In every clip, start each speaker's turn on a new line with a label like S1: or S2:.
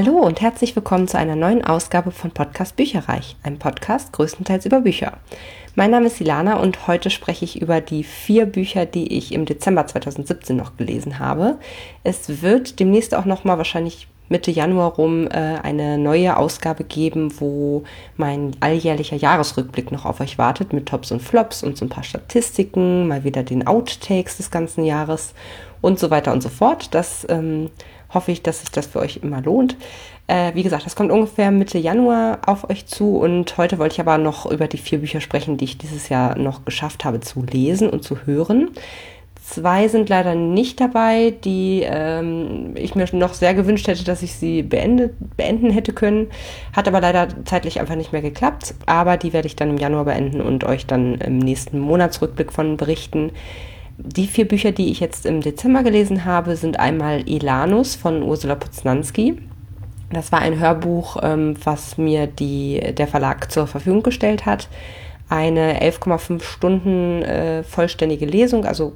S1: Hallo und herzlich willkommen zu einer neuen Ausgabe von Podcast Bücherreich, einem Podcast größtenteils über Bücher. Mein Name ist Ilana und heute spreche ich über die vier Bücher, die ich im Dezember 2017 noch gelesen habe. Es wird demnächst auch noch mal wahrscheinlich Mitte Januar rum äh, eine neue Ausgabe geben, wo mein alljährlicher Jahresrückblick noch auf euch wartet mit Tops und Flops und so ein paar Statistiken, mal wieder den Outtakes des ganzen Jahres und so weiter und so fort. Das ähm, hoffe ich, dass sich das für euch immer lohnt. Äh, wie gesagt, das kommt ungefähr Mitte Januar auf euch zu und heute wollte ich aber noch über die vier Bücher sprechen, die ich dieses Jahr noch geschafft habe zu lesen und zu hören. Zwei sind leider nicht dabei, die ähm, ich mir noch sehr gewünscht hätte, dass ich sie beendet, beenden hätte können. Hat aber leider zeitlich einfach nicht mehr geklappt. Aber die werde ich dann im Januar beenden und euch dann im nächsten Monatsrückblick von berichten. Die vier Bücher, die ich jetzt im Dezember gelesen habe, sind einmal Elanus von Ursula Poznanski. Das war ein Hörbuch, ähm, was mir die, der Verlag zur Verfügung gestellt hat. Eine 11,5 Stunden äh, vollständige Lesung, also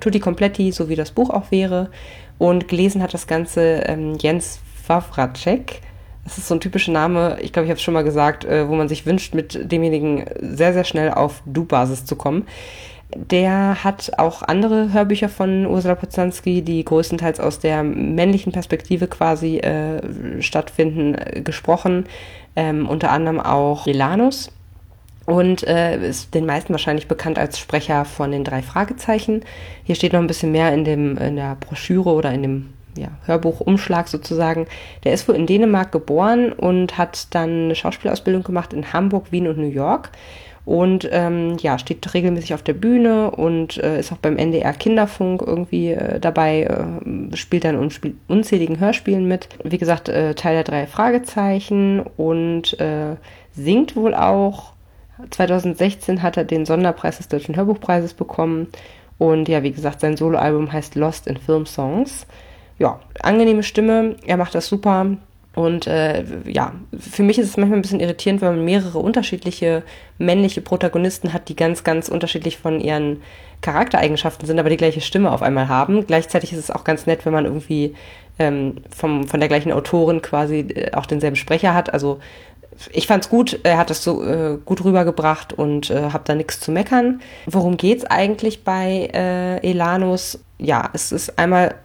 S1: tutti completi, so wie das Buch auch wäre. Und gelesen hat das Ganze ähm, Jens Wawracek. Das ist so ein typischer Name, ich glaube, ich habe es schon mal gesagt, äh, wo man sich wünscht, mit demjenigen sehr, sehr schnell auf Du-Basis zu kommen. Der hat auch andere Hörbücher von Ursula Poznanski, die größtenteils aus der männlichen Perspektive quasi äh, stattfinden, äh, gesprochen. Ähm, unter anderem auch Elanus. Und äh, ist den meisten wahrscheinlich bekannt als Sprecher von den drei Fragezeichen. Hier steht noch ein bisschen mehr in, dem, in der Broschüre oder in dem ja, Hörbuchumschlag sozusagen. Der ist wohl in Dänemark geboren und hat dann eine Schauspielausbildung gemacht in Hamburg, Wien und New York und ähm, ja, steht regelmäßig auf der Bühne und äh, ist auch beim NDR Kinderfunk irgendwie äh, dabei, äh, spielt dann spielt unzähligen Hörspielen mit. Wie gesagt, äh, Teil der drei Fragezeichen und äh, singt wohl auch. 2016 hat er den Sonderpreis des Deutschen Hörbuchpreises bekommen. Und ja, wie gesagt, sein Soloalbum heißt Lost in Film Songs. Ja, angenehme Stimme, er macht das super. Und äh, ja, für mich ist es manchmal ein bisschen irritierend, wenn man mehrere unterschiedliche männliche Protagonisten hat, die ganz, ganz unterschiedlich von ihren Charaktereigenschaften sind, aber die gleiche Stimme auf einmal haben. Gleichzeitig ist es auch ganz nett, wenn man irgendwie ähm, vom, von der gleichen Autorin quasi äh, auch denselben Sprecher hat. Also ich fand's gut, er hat das so äh, gut rübergebracht und äh, habe da nichts zu meckern. Worum geht's eigentlich bei äh, Elanus? Ja, es ist einmal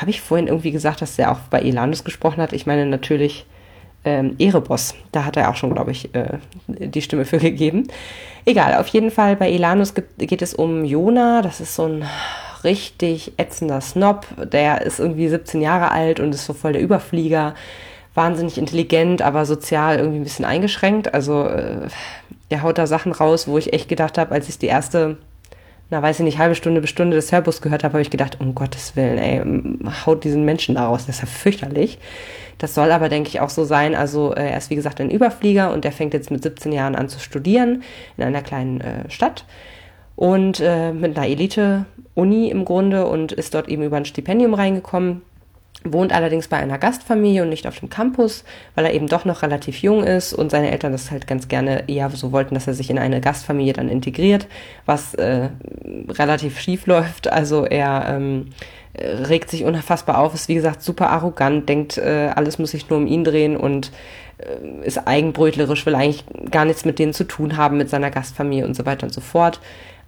S1: habe ich vorhin irgendwie gesagt, dass er auch bei Elanus gesprochen hat? Ich meine natürlich ähm, Erebos. Da hat er auch schon, glaube ich, äh, die Stimme für gegeben. Egal, auf jeden Fall bei Elanus geht es um Jona. Das ist so ein richtig ätzender Snob. Der ist irgendwie 17 Jahre alt und ist so voll der Überflieger. Wahnsinnig intelligent, aber sozial irgendwie ein bisschen eingeschränkt. Also äh, der haut da Sachen raus, wo ich echt gedacht habe, als ich die erste na weiß ich nicht, halbe Stunde bis Stunde des Hörbuchs gehört habe, habe ich gedacht, um Gottes Willen, ey, haut diesen Menschen da raus, das ist ja fürchterlich. Das soll aber, denke ich, auch so sein. Also äh, er ist, wie gesagt, ein Überflieger und der fängt jetzt mit 17 Jahren an zu studieren in einer kleinen äh, Stadt und äh, mit einer Elite-Uni im Grunde und ist dort eben über ein Stipendium reingekommen wohnt allerdings bei einer Gastfamilie und nicht auf dem Campus, weil er eben doch noch relativ jung ist und seine Eltern das halt ganz gerne eher so wollten, dass er sich in eine Gastfamilie dann integriert, was äh, relativ schief läuft. Also er ähm, regt sich unfassbar auf, ist wie gesagt super arrogant, denkt, äh, alles muss sich nur um ihn drehen und äh, ist eigenbrötlerisch, will eigentlich gar nichts mit denen zu tun haben, mit seiner Gastfamilie und so weiter und so fort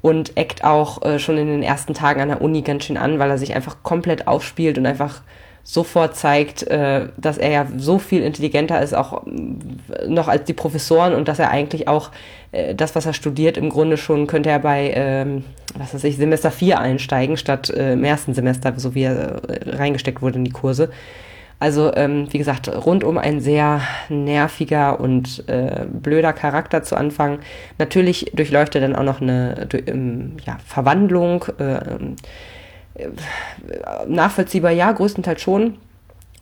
S1: und eckt auch äh, schon in den ersten Tagen an der Uni ganz schön an, weil er sich einfach komplett aufspielt und einfach sofort zeigt, äh, dass er ja so viel intelligenter ist, auch äh, noch als die Professoren und dass er eigentlich auch äh, das, was er studiert, im Grunde schon könnte er bei, ähm, was weiß ich, Semester 4 einsteigen, statt im ersten Semester, so wie er reingesteckt wurde in die Kurse. Also, ähm, wie gesagt, rundum ein sehr nerviger und blöder Charakter zu Anfang. Natürlich durchläuft er dann auch noch eine ähm, ja, Verwandlung. Nachvollziehbar, ja, größtenteils schon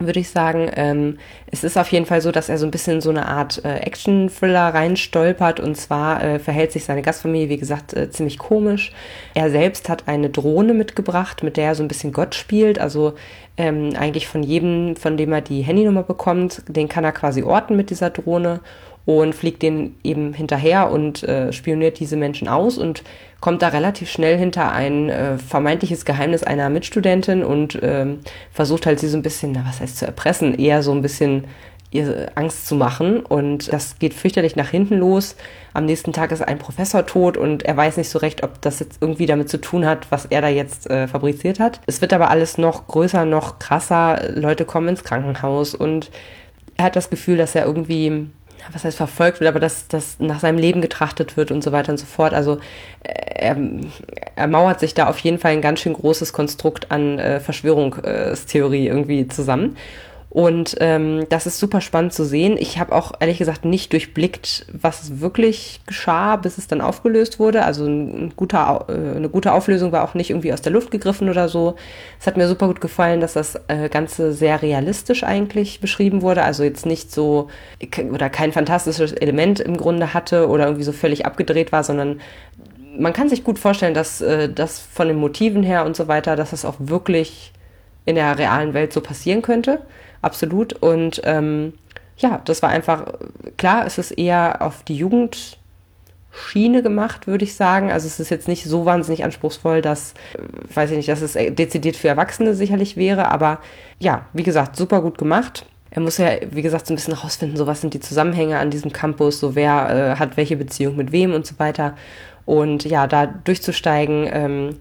S1: würde ich sagen. Ähm, es ist auf jeden Fall so, dass er so ein bisschen so eine Art äh, Action-Thriller reinstolpert und zwar äh, verhält sich seine Gastfamilie, wie gesagt, äh, ziemlich komisch. Er selbst hat eine Drohne mitgebracht, mit der er so ein bisschen Gott spielt, also ähm, eigentlich von jedem, von dem er die Handynummer bekommt, den kann er quasi orten mit dieser Drohne und fliegt denen eben hinterher und äh, spioniert diese Menschen aus und kommt da relativ schnell hinter ein äh, vermeintliches Geheimnis einer Mitstudentin und ähm, versucht halt sie so ein bisschen, na was heißt zu erpressen, eher so ein bisschen ihr Angst zu machen. Und das geht fürchterlich nach hinten los. Am nächsten Tag ist ein Professor tot und er weiß nicht so recht, ob das jetzt irgendwie damit zu tun hat, was er da jetzt äh, fabriziert hat. Es wird aber alles noch größer, noch krasser. Leute kommen ins Krankenhaus und er hat das Gefühl, dass er irgendwie was heißt verfolgt wird, aber dass, dass nach seinem Leben getrachtet wird und so weiter und so fort. Also äh, er, er mauert sich da auf jeden Fall ein ganz schön großes Konstrukt an äh, Verschwörungstheorie irgendwie zusammen. Und ähm, das ist super spannend zu sehen. Ich habe auch ehrlich gesagt nicht durchblickt, was wirklich geschah, bis es dann aufgelöst wurde. Also ein guter, äh, eine gute Auflösung war auch nicht irgendwie aus der Luft gegriffen oder so. Es hat mir super gut gefallen, dass das äh, Ganze sehr realistisch eigentlich beschrieben wurde. Also jetzt nicht so oder kein fantastisches Element im Grunde hatte oder irgendwie so völlig abgedreht war, sondern man kann sich gut vorstellen, dass äh, das von den Motiven her und so weiter, dass das auch wirklich in der realen Welt so passieren könnte absolut. Und ähm, ja, das war einfach, klar, es ist eher auf die Jugendschiene gemacht, würde ich sagen. Also es ist jetzt nicht so wahnsinnig anspruchsvoll, dass, äh, weiß ich nicht, dass es dezidiert für Erwachsene sicherlich wäre, aber ja, wie gesagt, super gut gemacht. Er muss ja, wie gesagt, so ein bisschen rausfinden, so was sind die Zusammenhänge an diesem Campus, so wer äh, hat welche Beziehung mit wem und so weiter. Und ja, da durchzusteigen, ähm,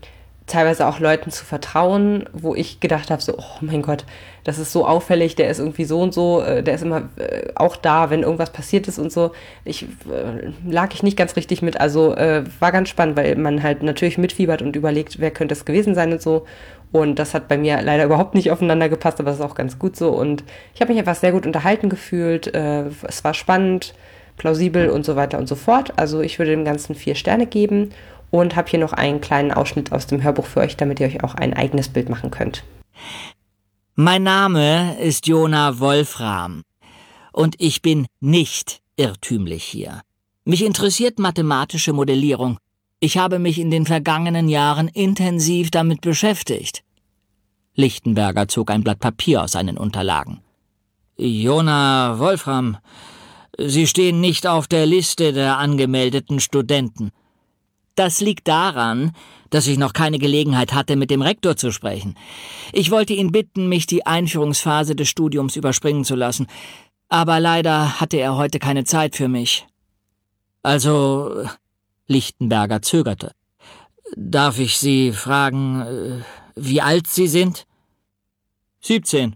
S1: teilweise auch Leuten zu vertrauen, wo ich gedacht habe, so, oh mein Gott, das ist so auffällig, der ist irgendwie so und so, äh, der ist immer äh, auch da, wenn irgendwas passiert ist und so. Ich äh, lag ich nicht ganz richtig mit, also war ganz spannend, weil man halt natürlich mitfiebert und überlegt, wer könnte es gewesen sein und so. Und das hat bei mir leider überhaupt nicht aufeinander gepasst, aber das ist auch ganz gut so. Und ich habe mich einfach sehr gut unterhalten gefühlt. Es war spannend, plausibel und so weiter und so fort. Also ich würde dem Ganzen vier Sterne geben und habe hier noch einen kleinen Ausschnitt aus dem Hörbuch für euch, damit ihr euch auch ein eigenes Bild machen könnt.
S2: Mein Name ist Jona Wolfram und ich bin nicht irrtümlich hier. Mich interessiert mathematische Modellierung. Ich habe mich in den vergangenen Jahren intensiv damit beschäftigt. Lichtenberger zog ein Blatt Papier aus seinen Unterlagen. Jona Wolfram, Sie stehen nicht auf der Liste der angemeldeten Studenten. Das liegt daran, dass ich noch keine Gelegenheit hatte, mit dem Rektor zu sprechen. Ich wollte ihn bitten, mich die Einführungsphase des Studiums überspringen zu lassen, aber leider hatte er heute keine Zeit für mich. Also, Lichtenberger zögerte. Darf ich Sie fragen, äh, wie alt Sie sind? Siebzehn.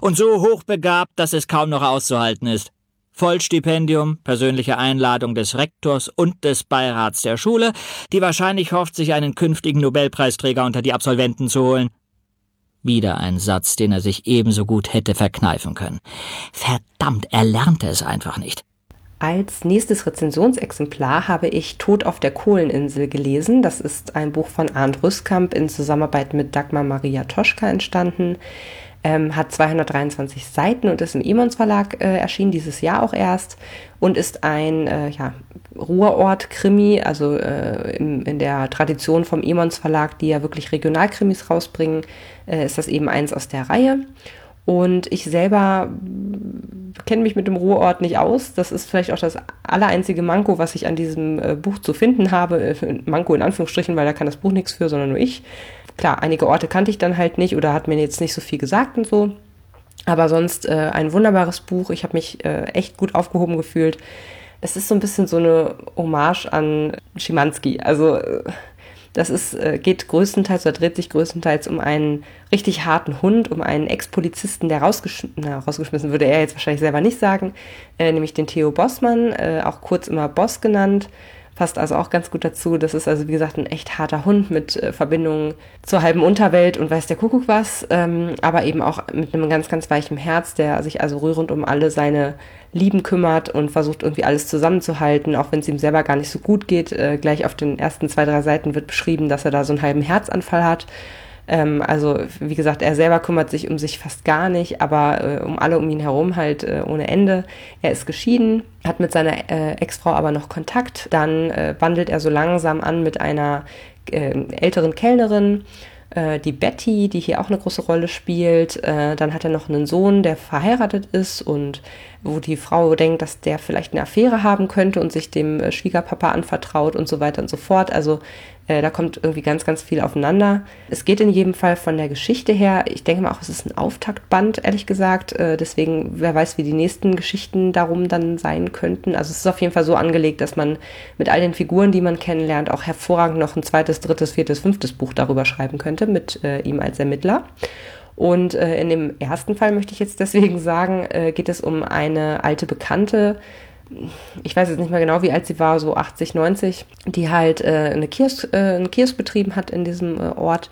S2: Und so hochbegabt, dass es kaum noch auszuhalten ist. Vollstipendium, persönliche Einladung des Rektors und des Beirats der Schule, die wahrscheinlich hofft, sich einen künftigen Nobelpreisträger unter die Absolventen zu holen. Wieder ein Satz, den er sich ebenso gut hätte verkneifen können. Verdammt, er lernte es einfach nicht.
S1: Als nächstes Rezensionsexemplar habe ich Tod auf der Kohleninsel gelesen. Das ist ein Buch von Arndt Rüskamp in Zusammenarbeit mit Dagmar Maria Toschka entstanden ähm, hat 223 Seiten und ist im Emons Verlag äh, erschienen, dieses Jahr auch erst und ist ein äh, ja, Ruhrort-Krimi, also äh, in, in der Tradition vom Emons Verlag, die ja wirklich Regionalkrimis rausbringen, äh, ist das eben eins aus der Reihe. Und ich selber kenne mich mit dem Ruhrort nicht aus. Das ist vielleicht auch das allereinzige Manko, was ich an diesem äh, Buch zu finden habe. Äh, Manko in Anführungsstrichen, weil da kann das Buch nichts für, sondern nur ich. Klar, einige Orte kannte ich dann halt nicht oder hat mir jetzt nicht so viel gesagt und so. Aber sonst äh, ein wunderbares Buch. Ich habe mich äh, echt gut aufgehoben gefühlt. Es ist so ein bisschen so eine Hommage an Schimanski. Also äh, das ist, äh, geht größtenteils oder dreht sich größtenteils um einen richtig harten Hund, um einen Ex-Polizisten, der rausgesch na, rausgeschmissen würde er jetzt wahrscheinlich selber nicht sagen, äh, nämlich den Theo Bossmann, äh, auch kurz immer Boss genannt passt also auch ganz gut dazu. Das ist also, wie gesagt, ein echt harter Hund mit äh, Verbindungen zur halben Unterwelt und weiß der Kuckuck was, ähm, aber eben auch mit einem ganz, ganz weichen Herz, der sich also rührend um alle seine Lieben kümmert und versucht irgendwie alles zusammenzuhalten, auch wenn es ihm selber gar nicht so gut geht. Äh, gleich auf den ersten zwei, drei Seiten wird beschrieben, dass er da so einen halben Herzanfall hat ähm, also wie gesagt, er selber kümmert sich um sich fast gar nicht, aber äh, um alle um ihn herum halt äh, ohne Ende. Er ist geschieden, hat mit seiner äh, Ex-Frau aber noch Kontakt. Dann äh, wandelt er so langsam an mit einer äh, älteren Kellnerin äh, die Betty, die hier auch eine große Rolle spielt. Äh, dann hat er noch einen Sohn, der verheiratet ist und wo die Frau denkt, dass der vielleicht eine Affäre haben könnte und sich dem äh, Schwiegerpapa anvertraut und so weiter und so fort. Also äh, da kommt irgendwie ganz, ganz viel aufeinander. Es geht in jedem Fall von der Geschichte her. Ich denke mal auch, es ist ein Auftaktband, ehrlich gesagt. Äh, deswegen, wer weiß, wie die nächsten Geschichten darum dann sein könnten. Also es ist auf jeden Fall so angelegt, dass man mit all den Figuren, die man kennenlernt, auch hervorragend noch ein zweites, drittes, viertes, fünftes Buch darüber schreiben könnte mit äh, ihm als Ermittler. Und in dem ersten Fall möchte ich jetzt deswegen sagen, geht es um eine alte Bekannte, ich weiß jetzt nicht mehr genau, wie alt sie war, so 80, 90, die halt äh, eine Kiosk, äh, einen Kiosk betrieben hat in diesem äh, Ort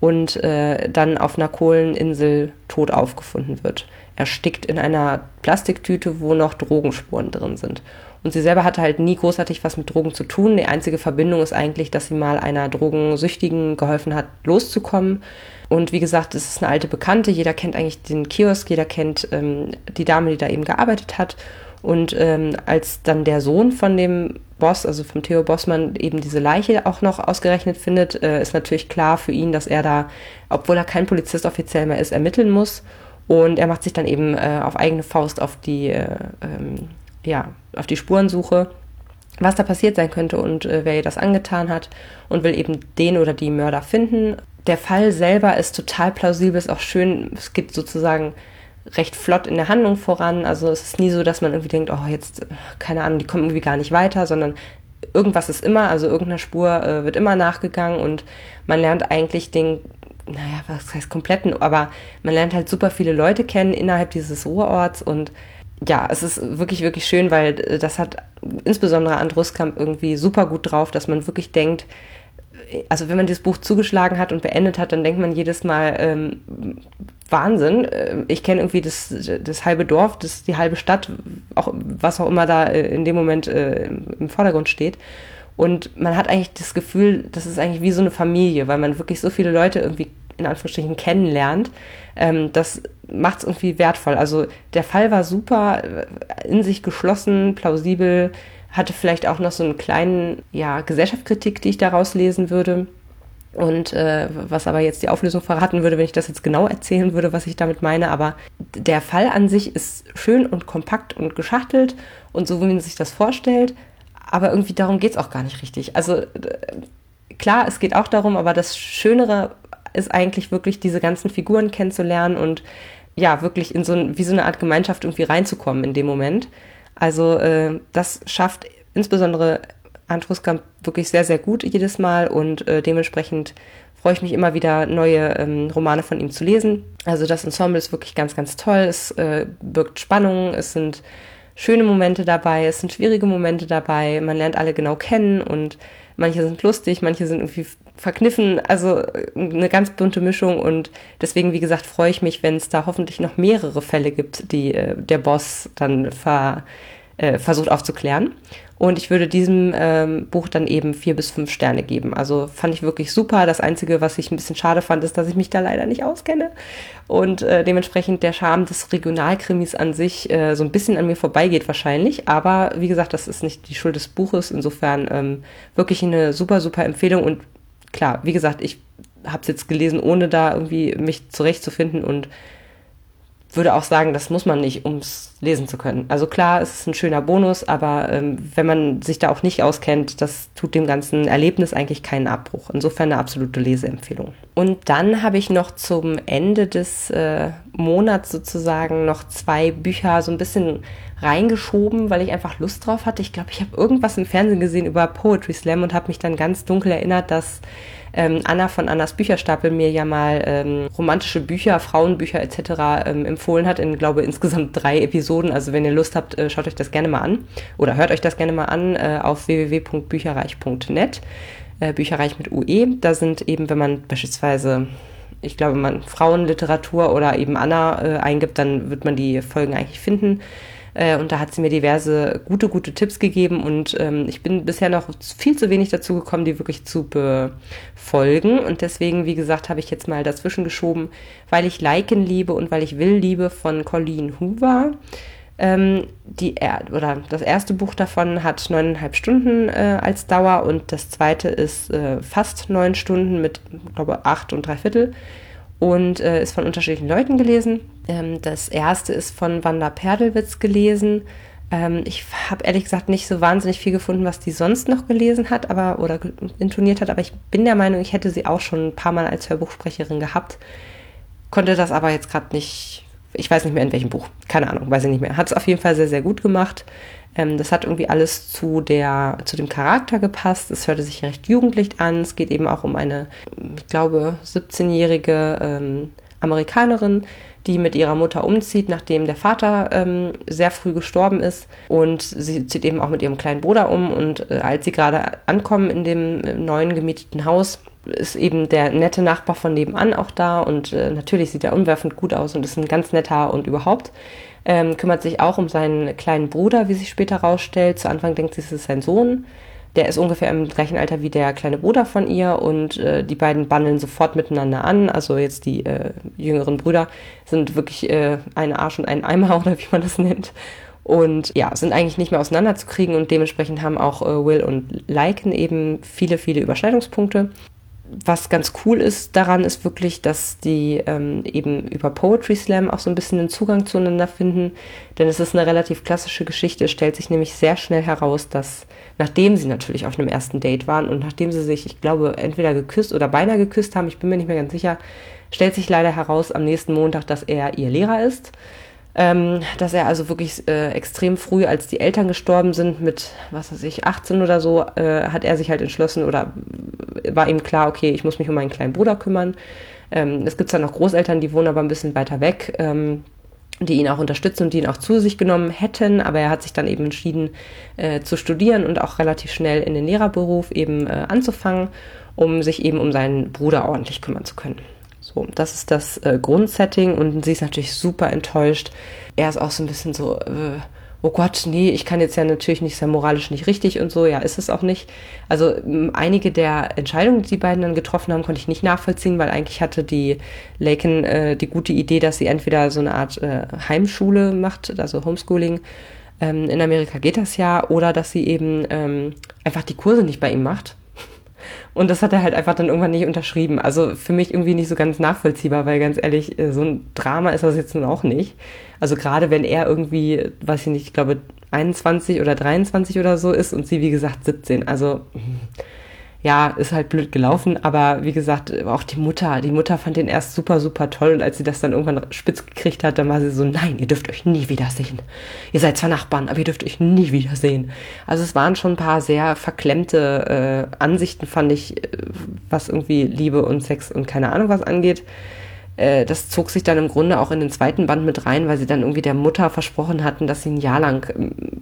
S1: und äh, dann auf einer Kohleninsel tot aufgefunden wird. Erstickt in einer Plastiktüte, wo noch Drogenspuren drin sind. Und sie selber hatte halt nie großartig was mit Drogen zu tun. Die einzige Verbindung ist eigentlich, dass sie mal einer Drogensüchtigen geholfen hat, loszukommen. Und wie gesagt, es ist eine alte Bekannte. Jeder kennt eigentlich den Kiosk, jeder kennt ähm, die Dame, die da eben gearbeitet hat. Und ähm, als dann der Sohn von dem Boss, also vom Theo Bossmann, eben diese Leiche auch noch ausgerechnet findet, äh, ist natürlich klar für ihn, dass er da, obwohl er kein Polizist offiziell mehr ist, ermitteln muss. Und er macht sich dann eben äh, auf eigene Faust auf die, äh, ähm, ja, auf die Spurensuche, was da passiert sein könnte und äh, wer ihr das angetan hat und will eben den oder die Mörder finden. Der Fall selber ist total plausibel, ist auch schön. Es geht sozusagen recht flott in der Handlung voran. Also es ist nie so, dass man irgendwie denkt, oh, jetzt, keine Ahnung, die kommen irgendwie gar nicht weiter, sondern irgendwas ist immer, also irgendeiner Spur äh, wird immer nachgegangen und man lernt eigentlich den, naja, was heißt kompletten, aber man lernt halt super viele Leute kennen innerhalb dieses Ruhrorts und ja, es ist wirklich, wirklich schön, weil äh, das hat insbesondere Andruskamp irgendwie super gut drauf, dass man wirklich denkt, also wenn man dieses Buch zugeschlagen hat und beendet hat, dann denkt man jedes Mal, ähm, Wahnsinn. Äh, ich kenne irgendwie das, das halbe Dorf, das, die halbe Stadt, auch, was auch immer da äh, in dem Moment äh, im Vordergrund steht. Und man hat eigentlich das Gefühl, das ist eigentlich wie so eine Familie, weil man wirklich so viele Leute irgendwie in Anführungsstrichen kennenlernt. Ähm, das macht es irgendwie wertvoll. Also der Fall war super, äh, in sich geschlossen, plausibel, hatte vielleicht auch noch so einen kleinen, ja, Gesellschaftskritik, die ich daraus lesen würde. Und äh, was aber jetzt die Auflösung verraten würde, wenn ich das jetzt genau erzählen würde, was ich damit meine. Aber der Fall an sich ist schön und kompakt und geschachtelt und so, wie man sich das vorstellt. Aber irgendwie darum geht es auch gar nicht richtig. Also äh, klar, es geht auch darum, aber das Schönere ist eigentlich wirklich diese ganzen Figuren kennenzulernen und ja, wirklich in so ein, wie so eine Art Gemeinschaft irgendwie reinzukommen in dem Moment. Also äh, das schafft insbesondere Andruskamp wirklich sehr, sehr gut jedes Mal und äh, dementsprechend freue ich mich immer wieder, neue ähm, Romane von ihm zu lesen. Also das Ensemble ist wirklich ganz, ganz toll. Es äh, birgt Spannung, es sind schöne Momente dabei, es sind schwierige Momente dabei. Man lernt alle genau kennen und manche sind lustig, manche sind irgendwie verkniffen. Also äh, eine ganz bunte Mischung und deswegen, wie gesagt, freue ich mich, wenn es da hoffentlich noch mehrere Fälle gibt, die äh, der Boss dann ver äh, versucht aufzuklären. Und ich würde diesem ähm, Buch dann eben vier bis fünf Sterne geben. Also fand ich wirklich super. Das Einzige, was ich ein bisschen schade fand, ist, dass ich mich da leider nicht auskenne. Und äh, dementsprechend der Charme des Regionalkrimis an sich äh, so ein bisschen an mir vorbeigeht wahrscheinlich. Aber wie gesagt, das ist nicht die Schuld des Buches. Insofern ähm, wirklich eine super, super Empfehlung. Und klar, wie gesagt, ich habe es jetzt gelesen, ohne da irgendwie mich zurechtzufinden und würde auch sagen, das muss man nicht, um es lesen zu können. Also klar, es ist ein schöner Bonus, aber ähm, wenn man sich da auch nicht auskennt, das tut dem ganzen Erlebnis eigentlich keinen Abbruch. Insofern eine absolute Leseempfehlung. Und dann habe ich noch zum Ende des äh, Monats sozusagen noch zwei Bücher so ein bisschen reingeschoben, weil ich einfach Lust drauf hatte. Ich glaube, ich habe irgendwas im Fernsehen gesehen über Poetry Slam und habe mich dann ganz dunkel erinnert, dass ähm, Anna von Annas Bücherstapel mir ja mal ähm, romantische Bücher, Frauenbücher etc. Ähm, empfohlen hat, in glaube insgesamt drei Episoden. Also wenn ihr Lust habt, äh, schaut euch das gerne mal an oder hört euch das gerne mal an äh, auf www.bücherreich.net. Äh, Bücherreich mit UE. Da sind eben, wenn man beispielsweise ich glaube, man Frauenliteratur oder eben Anna äh, eingibt, dann wird man die Folgen eigentlich finden. Äh, und da hat sie mir diverse gute, gute Tipps gegeben und ähm, ich bin bisher noch viel zu wenig dazu gekommen, die wirklich zu befolgen. Und deswegen, wie gesagt, habe ich jetzt mal dazwischen geschoben, weil ich Liken liebe und weil ich Will liebe von Colleen Hoover. Ähm, die er oder das erste Buch davon hat neuneinhalb Stunden äh, als Dauer und das zweite ist äh, fast neun Stunden mit, glaube acht und drei Viertel und äh, ist von unterschiedlichen Leuten gelesen. Ähm, das erste ist von Wanda Perdelwitz gelesen. Ähm, ich habe ehrlich gesagt nicht so wahnsinnig viel gefunden, was die sonst noch gelesen hat, aber oder intoniert hat, aber ich bin der Meinung, ich hätte sie auch schon ein paar Mal als Hörbuchsprecherin gehabt, konnte das aber jetzt gerade nicht ich weiß nicht mehr in welchem Buch, keine Ahnung, weiß ich nicht mehr. Hat es auf jeden Fall sehr, sehr gut gemacht. Ähm, das hat irgendwie alles zu, der, zu dem Charakter gepasst. Es hörte sich recht jugendlich an. Es geht eben auch um eine, ich glaube, 17-jährige ähm, Amerikanerin, die mit ihrer Mutter umzieht, nachdem der Vater ähm, sehr früh gestorben ist. Und sie zieht eben auch mit ihrem kleinen Bruder um. Und äh, als sie gerade ankommen in dem äh, neuen gemieteten Haus, ist eben der nette Nachbar von nebenan auch da und äh, natürlich sieht er umwerfend gut aus und ist ein ganz netter und überhaupt. Ähm, kümmert sich auch um seinen kleinen Bruder, wie sich später rausstellt. Zu Anfang denkt sie, es ist sein Sohn. Der ist ungefähr im gleichen Alter wie der kleine Bruder von ihr und äh, die beiden bandeln sofort miteinander an. Also jetzt die äh, jüngeren Brüder sind wirklich äh, ein Arsch und ein Eimer oder wie man das nennt. Und ja, sind eigentlich nicht mehr auseinanderzukriegen und dementsprechend haben auch äh, Will und Lycan eben viele, viele Überschneidungspunkte was ganz cool ist daran, ist wirklich, dass die ähm, eben über Poetry Slam auch so ein bisschen den Zugang zueinander finden. Denn es ist eine relativ klassische Geschichte. Es stellt sich nämlich sehr schnell heraus, dass nachdem sie natürlich auf einem ersten Date waren und nachdem sie sich, ich glaube, entweder geküsst oder beinahe geküsst haben, ich bin mir nicht mehr ganz sicher, stellt sich leider heraus am nächsten Montag, dass er ihr Lehrer ist ähm, dass er also wirklich äh, extrem früh, als die Eltern gestorben sind, mit, was weiß ich, 18 oder so, äh, hat er sich halt entschlossen oder war ihm klar, okay, ich muss mich um meinen kleinen Bruder kümmern. Ähm, es gibt zwar noch Großeltern, die wohnen aber ein bisschen weiter weg, ähm, die ihn auch unterstützen und die ihn auch zu sich genommen hätten, aber er hat sich dann eben entschieden äh, zu studieren und auch relativ schnell in den Lehrerberuf eben äh, anzufangen, um sich eben um seinen Bruder ordentlich kümmern zu können. So, das ist das äh, Grundsetting und sie ist natürlich super enttäuscht. Er ist auch so ein bisschen so, äh, oh Gott, nee, ich kann jetzt ja natürlich nicht sein moralisch nicht richtig und so, ja, ist es auch nicht. Also einige der Entscheidungen, die die beiden dann getroffen haben, konnte ich nicht nachvollziehen, weil eigentlich hatte die Laken äh, die gute Idee, dass sie entweder so eine Art äh, Heimschule macht, also Homeschooling. Ähm, in Amerika geht das ja, oder dass sie eben ähm, einfach die Kurse nicht bei ihm macht und das hat er halt einfach dann irgendwann nicht unterschrieben. Also für mich irgendwie nicht so ganz nachvollziehbar, weil ganz ehrlich, äh, so ein Drama ist das jetzt nun auch nicht. Also gerade wenn er irgendwie, weiß ich nicht, ich glaube 21 oder 23 oder so ist und sie wie gesagt 17. Also ja, ist halt blöd gelaufen, aber wie gesagt, auch die Mutter, die Mutter fand den erst super, super toll und als sie das dann irgendwann spitz gekriegt hat, dann war sie so, nein, ihr dürft euch nie wiedersehen. Ihr seid zwar Nachbarn, aber ihr dürft euch nie wiedersehen. Also es waren schon ein paar sehr verklemmte äh, Ansichten, fand ich, äh, was irgendwie Liebe und Sex und keine Ahnung was angeht. Äh, das zog sich dann im Grunde auch in den zweiten Band mit rein, weil sie dann irgendwie der Mutter versprochen hatten, dass sie ein Jahr lang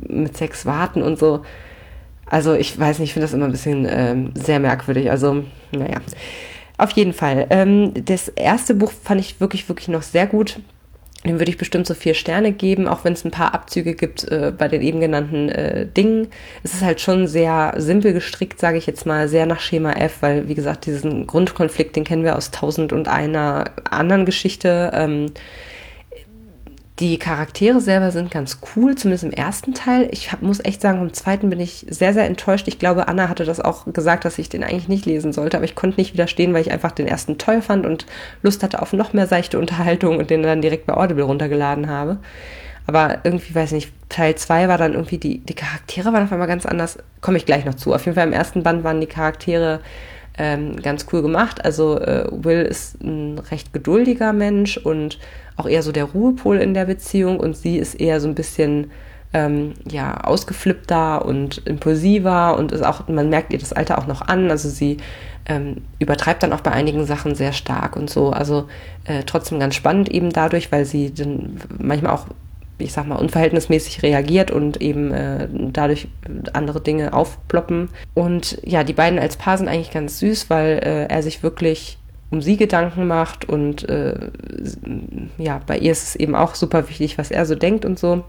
S1: mit Sex warten und so. Also ich weiß nicht, ich finde das immer ein bisschen ähm, sehr merkwürdig. Also, naja. Auf jeden Fall. Ähm, das erste Buch fand ich wirklich, wirklich noch sehr gut. Dem würde ich bestimmt so vier Sterne geben, auch wenn es ein paar Abzüge gibt äh, bei den eben genannten äh, Dingen. Es ist halt schon sehr simpel gestrickt, sage ich jetzt mal, sehr nach Schema F, weil, wie gesagt, diesen Grundkonflikt, den kennen wir aus tausend und einer anderen Geschichte. Ähm, die Charaktere selber sind ganz cool, zumindest im ersten Teil. Ich hab, muss echt sagen, vom zweiten bin ich sehr, sehr enttäuscht. Ich glaube, Anna hatte das auch gesagt, dass ich den eigentlich nicht lesen sollte, aber ich konnte nicht widerstehen, weil ich einfach den ersten toll fand und Lust hatte auf noch mehr seichte Unterhaltung und den dann direkt bei Audible runtergeladen habe. Aber irgendwie, weiß ich nicht, Teil 2 war dann irgendwie, die, die Charaktere waren auf einmal ganz anders. Komme ich gleich noch zu. Auf jeden Fall im ersten Band waren die Charaktere ähm, ganz cool gemacht. Also äh, Will ist ein recht geduldiger Mensch und auch eher so der Ruhepol in der Beziehung und sie ist eher so ein bisschen ähm, ja ausgeflippter und impulsiver und ist auch man merkt ihr das Alter auch noch an. Also sie ähm, übertreibt dann auch bei einigen Sachen sehr stark und so. Also äh, trotzdem ganz spannend eben dadurch, weil sie dann manchmal auch ich sag mal, unverhältnismäßig reagiert und eben äh, dadurch andere Dinge aufploppen. Und ja, die beiden als Paar sind eigentlich ganz süß, weil äh, er sich wirklich um sie Gedanken macht und äh, ja, bei ihr ist es eben auch super wichtig, was er so denkt und so.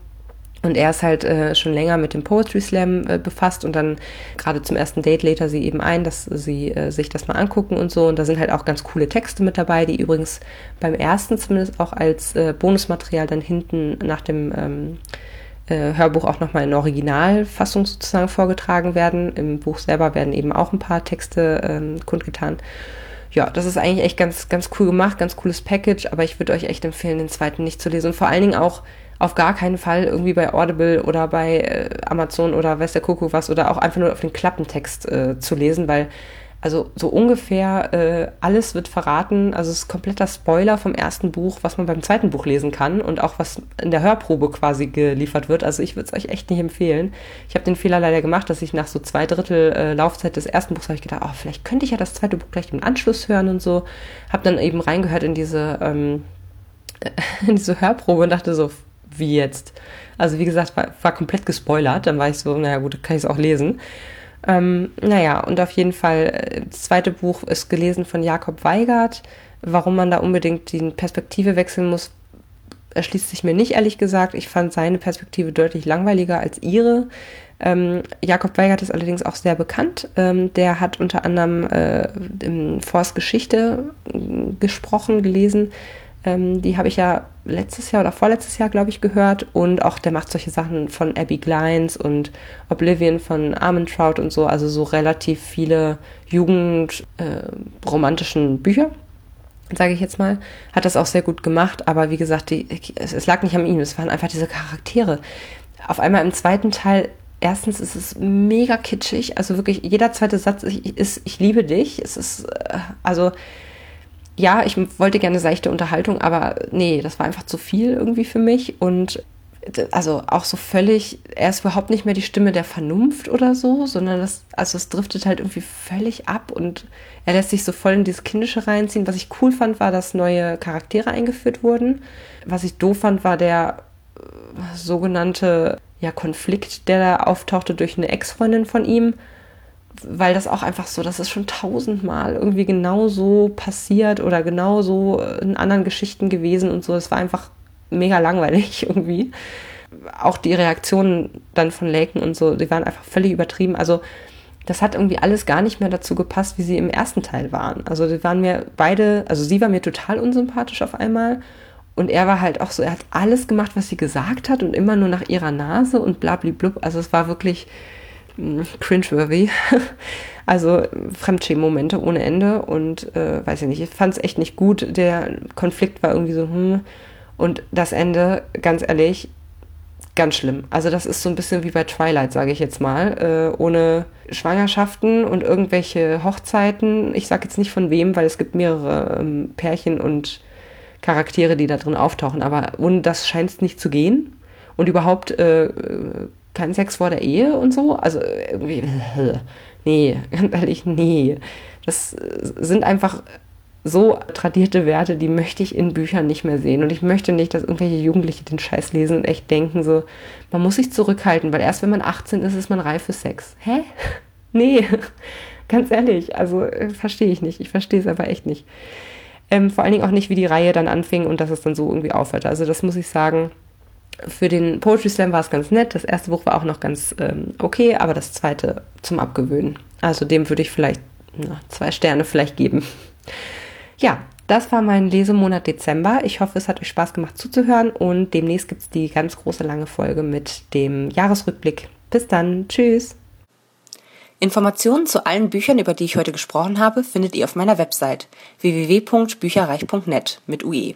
S1: Und er ist halt äh, schon länger mit dem Poetry Slam äh, befasst und dann gerade zum ersten Date lädt er sie eben ein, dass sie äh, sich das mal angucken und so. Und da sind halt auch ganz coole Texte mit dabei, die übrigens beim ersten zumindest auch als äh, Bonusmaterial dann hinten nach dem ähm, äh, Hörbuch auch nochmal in Originalfassung sozusagen vorgetragen werden. Im Buch selber werden eben auch ein paar Texte ähm, kundgetan. Ja, das ist eigentlich echt ganz, ganz cool gemacht, ganz cooles Package, aber ich würde euch echt empfehlen, den zweiten nicht zu lesen. Und vor allen Dingen auch auf gar keinen Fall irgendwie bei Audible oder bei äh, Amazon oder weiß der Kuckuck was oder auch einfach nur auf den Klappentext äh, zu lesen, weil also so ungefähr äh, alles wird verraten. Also es ist kompletter Spoiler vom ersten Buch, was man beim zweiten Buch lesen kann und auch was in der Hörprobe quasi geliefert wird. Also ich würde es euch echt nicht empfehlen. Ich habe den Fehler leider gemacht, dass ich nach so zwei Drittel äh, Laufzeit des ersten Buchs habe ich gedacht, oh, vielleicht könnte ich ja das zweite Buch gleich im Anschluss hören und so. Habe dann eben reingehört in diese ähm, in diese Hörprobe und dachte so, wie jetzt? Also wie gesagt, war, war komplett gespoilert. Dann war ich so, naja gut, kann ich es auch lesen. Ähm, naja, und auf jeden Fall, äh, das zweite Buch ist gelesen von Jakob Weigert. Warum man da unbedingt die Perspektive wechseln muss, erschließt sich mir nicht, ehrlich gesagt. Ich fand seine Perspektive deutlich langweiliger als ihre. Ähm, Jakob Weigert ist allerdings auch sehr bekannt. Ähm, der hat unter anderem äh, in Forst Geschichte äh, gesprochen, gelesen. Ähm, die habe ich ja letztes Jahr oder vorletztes Jahr, glaube ich, gehört. Und auch der macht solche Sachen von Abby Glines und Oblivion von Armentrout und so. Also so relativ viele jugendromantischen äh, Bücher, sage ich jetzt mal. Hat das auch sehr gut gemacht. Aber wie gesagt, die, es, es lag nicht an ihm. Es waren einfach diese Charaktere. Auf einmal im zweiten Teil erstens ist es mega kitschig, also wirklich jeder zweite Satz ist, ich liebe dich. Es ist, äh, also ja, ich wollte gerne seichte Unterhaltung, aber nee, das war einfach zu viel irgendwie für mich und also auch so völlig, er ist überhaupt nicht mehr die Stimme der Vernunft oder so, sondern das, also es driftet halt irgendwie völlig ab und er lässt sich so voll in dieses Kindische reinziehen. Was ich cool fand, war, dass neue Charaktere eingeführt wurden. Was ich doof fand, war der äh, sogenannte ja, Konflikt, der da auftauchte durch eine Ex-Freundin von ihm weil das auch einfach so, das ist schon tausendmal irgendwie genau so passiert oder genau so in anderen Geschichten gewesen und so. Es war einfach mega langweilig irgendwie. Auch die Reaktionen dann von Laken und so, die waren einfach völlig übertrieben. Also das hat irgendwie alles gar nicht mehr dazu gepasst, wie sie im ersten Teil waren. Also die waren mir beide, also sie war mir total unsympathisch auf einmal und er war halt auch so, er hat alles gemacht, was sie gesagt hat und immer nur nach ihrer Nase und blablablub. Also es war wirklich, cringeworthy. also Fremdschämen-Momente ohne Ende und äh, weiß ich nicht, ich fand es echt nicht gut. Der Konflikt war irgendwie so, hm. Und das Ende, ganz ehrlich, ganz schlimm. Also das ist so ein bisschen wie bei Twilight, sage ich jetzt mal, äh, ohne Schwangerschaften und irgendwelche Hochzeiten. Ich sage jetzt nicht von wem, weil es gibt mehrere ähm, Pärchen und Charaktere, die da drin auftauchen, aber ohne das scheint es nicht zu gehen. Und überhaupt äh, kein Sex vor der Ehe und so. Also irgendwie, nee, ganz ehrlich, nee. Das sind einfach so tradierte Werte, die möchte ich in Büchern nicht mehr sehen. Und ich möchte nicht, dass irgendwelche Jugendliche den Scheiß lesen und echt denken, so, man muss sich zurückhalten, weil erst wenn man 18 ist, ist man reif für Sex. Hä? Nee, ganz ehrlich, also äh, verstehe ich nicht. Ich verstehe es aber echt nicht. Ähm, vor allen Dingen auch nicht, wie die Reihe dann anfing und dass es dann so irgendwie aufhört. Also das muss ich sagen, für den Poetry Slam war es ganz nett. Das erste Buch war auch noch ganz ähm, okay, aber das zweite zum Abgewöhnen. Also dem würde ich vielleicht na, zwei Sterne vielleicht geben. Ja, das war mein Lesemonat Dezember. Ich hoffe, es hat euch Spaß gemacht zuzuhören und demnächst gibt es die ganz große lange Folge mit dem Jahresrückblick. Bis dann. Tschüss.
S3: Informationen zu allen Büchern, über die ich heute gesprochen habe, findet ihr auf meiner Website www.bücherreich.net mit UE.